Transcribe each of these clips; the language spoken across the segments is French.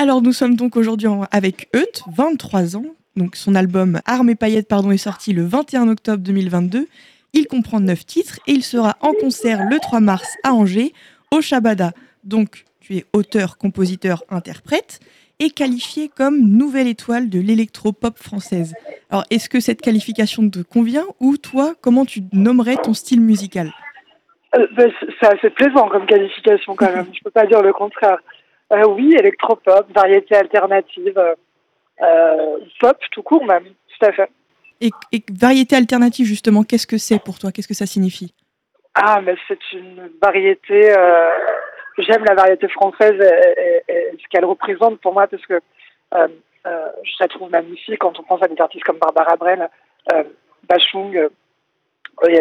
Alors nous sommes donc aujourd'hui avec Eut, 23 ans. Donc son album Armes et paillettes pardon, est sorti le 21 octobre 2022. Il comprend 9 titres et il sera en concert le 3 mars à Angers, au Shabada. Donc tu es auteur, compositeur, interprète et qualifié comme nouvelle étoile de l'électro-pop française. Alors est-ce que cette qualification te convient ou toi, comment tu nommerais ton style musical? Euh, ben, C'est assez plaisant comme qualification quand même, je peux pas dire le contraire. Euh, oui, électropop, variété alternative, euh, pop tout court même, tout à fait. Et, variété alternative, justement, qu'est-ce que c'est pour toi? Qu'est-ce que ça signifie? Ah, mais c'est une variété. Euh, j'aime la variété française et, ce qu'elle représente pour moi parce que je la trouve magnifique quand on pense à des artistes comme Barbara Brel, Bachung et,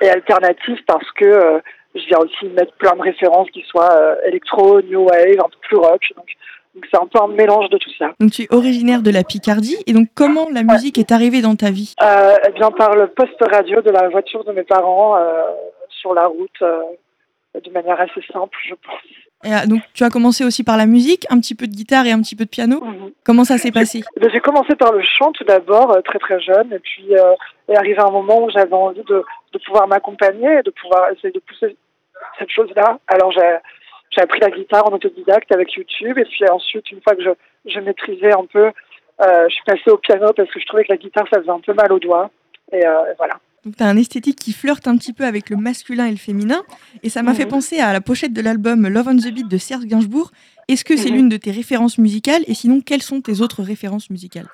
et alternative parce que je viens aussi mettre plein de références qui soient euh, électro, new wave, un peu plus rock. Donc, c'est un peu un mélange de tout ça. Donc tu es originaire de la Picardie et donc comment la musique est arrivée dans ta vie? Euh, Eh bien par le poste radio de la voiture de mes parents euh, sur la route euh, de manière assez simple, je pense. Et, donc tu as commencé aussi par la musique, un petit peu de guitare et un petit peu de piano. Mhm. Comment ça s'est passé? Ben, J'ai commencé par le chant tout d'abord, très très jeune, et puis est arrivé un moment où j'avais envie de, de pouvoir m'accompagner, de pouvoir essayer de pousser cette chose-là. Alors j'ai appris la guitare en autodidacte avec YouTube et puis ensuite une fois que je, je maîtrisais un peu, euh, je suis passée au piano parce que je trouvais que la guitare ça faisait un peu mal aux doigts et euh, voilà. Donc tu as un esthétique qui flirte un petit peu avec le masculin et le féminin et ça m'a fait penser à la pochette de l'album Love on the Beat de Serge Gainsbourg. Est-ce que c'est mhm. l'une de tes références musicales? Et sinon quelles sont tes autres références musicales?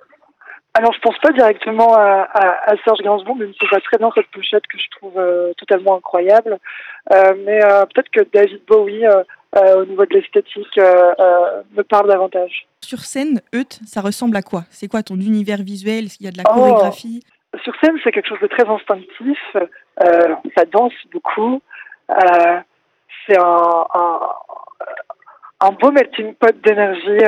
Alors, je pense pas directement à, à, à Serge Gainsbourg, même si c'est très bien cette pochette que je trouve euh, totalement incroyable. Euh, mais euh, peut-être que David Bowie, au niveau de l'esthétique, me parle davantage. Sur scène, Eut, ça ressemble à quoi? C'est quoi ton univers visuel? Est-ce qu'il y a de la oh. chorégraphie? Sur scène, c'est quelque chose de très instinctif. ça danse beaucoup. c'est un, un, un, beau melting pot d'énergie,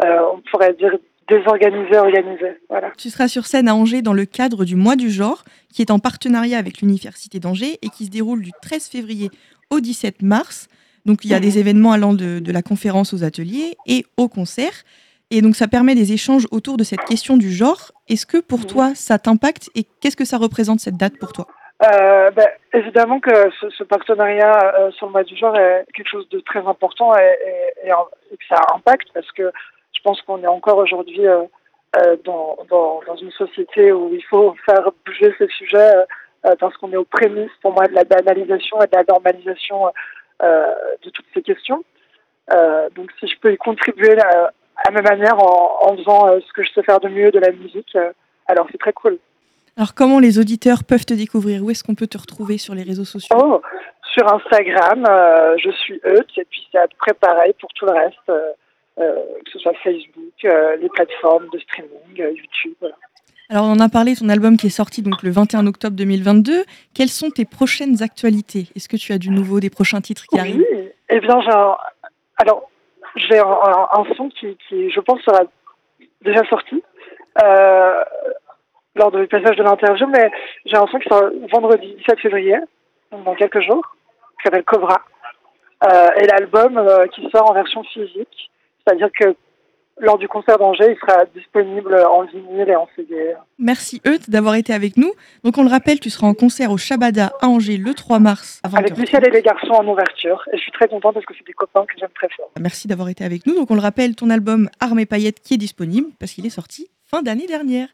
on pourrait dire désorganisé, organisé. Voilà. Tu seras sur scène à Angers dans le cadre du Mois du Genre, qui est en partenariat avec l'Université d'Angers et qui se déroule du 13 février au 17 mars. Donc il y a des événements allant de, de, la conférence aux ateliers et au concert. Et donc ça permet des échanges autour de cette question du genre. Est-ce que pour mhm. toi ça t'impacte et qu'est-ce que ça représente cette date pour toi? Euh, ben, évidemment que ce, ce partenariat euh, sur le mois du genre est quelque chose de très important et, et, et, que ça impacte parce que je pense qu'on est encore aujourd'hui euh, dans, dans, dans, une société où il faut faire bouger ces sujets parce qu'on est aux prémices, pour moi, de la banalisation et de la normalisation de toutes ces questions. donc, si je peux y contribuer à ma manière en, en faisant ce que je sais faire de mieux de la musique, alors c'est très cool. Alors, comment les auditeurs peuvent te découvrir? Où est-ce qu'on peut te retrouver sur les réseaux sociaux? Oh, Sur Instagram, je suis Eut, et puis c'est à peu près pareil pour tout le reste. Euh, que ce soit Facebook, euh, les plateformes de streaming, euh, YouTube. Alors, on en a parlé, ton album qui est sorti donc le 21 octobre 2022. Quelles sont tes prochaines actualités? Est-ce que tu as du nouveau, des prochains titres qui arrivent? Oui, eh bien, un... alors j'ai un, son qui, qui, je pense, sera déjà sorti euh, lors du passage de l'interview, mais j'ai un son qui sera vendredi 17 février, dans quelques jours, qui s'appelle Cobra, euh, et l'album euh, qui sort en version physique c'est-à-dire que lors du concert d'Angers, il sera disponible en vinyle et en CD. Merci Euth d'avoir été avec nous. Donc on le rappelle, tu seras en concert au Shabada à Angers le 3 mars. avec Michel et les garçons en ouverture. Et je suis très contente parce que c'est des copains que j'aime très fort. Merci d'avoir été avec nous. Donc on le rappelle, ton album Armes et paillettes qui est disponible parce qu'il est sorti fin d'année dernière.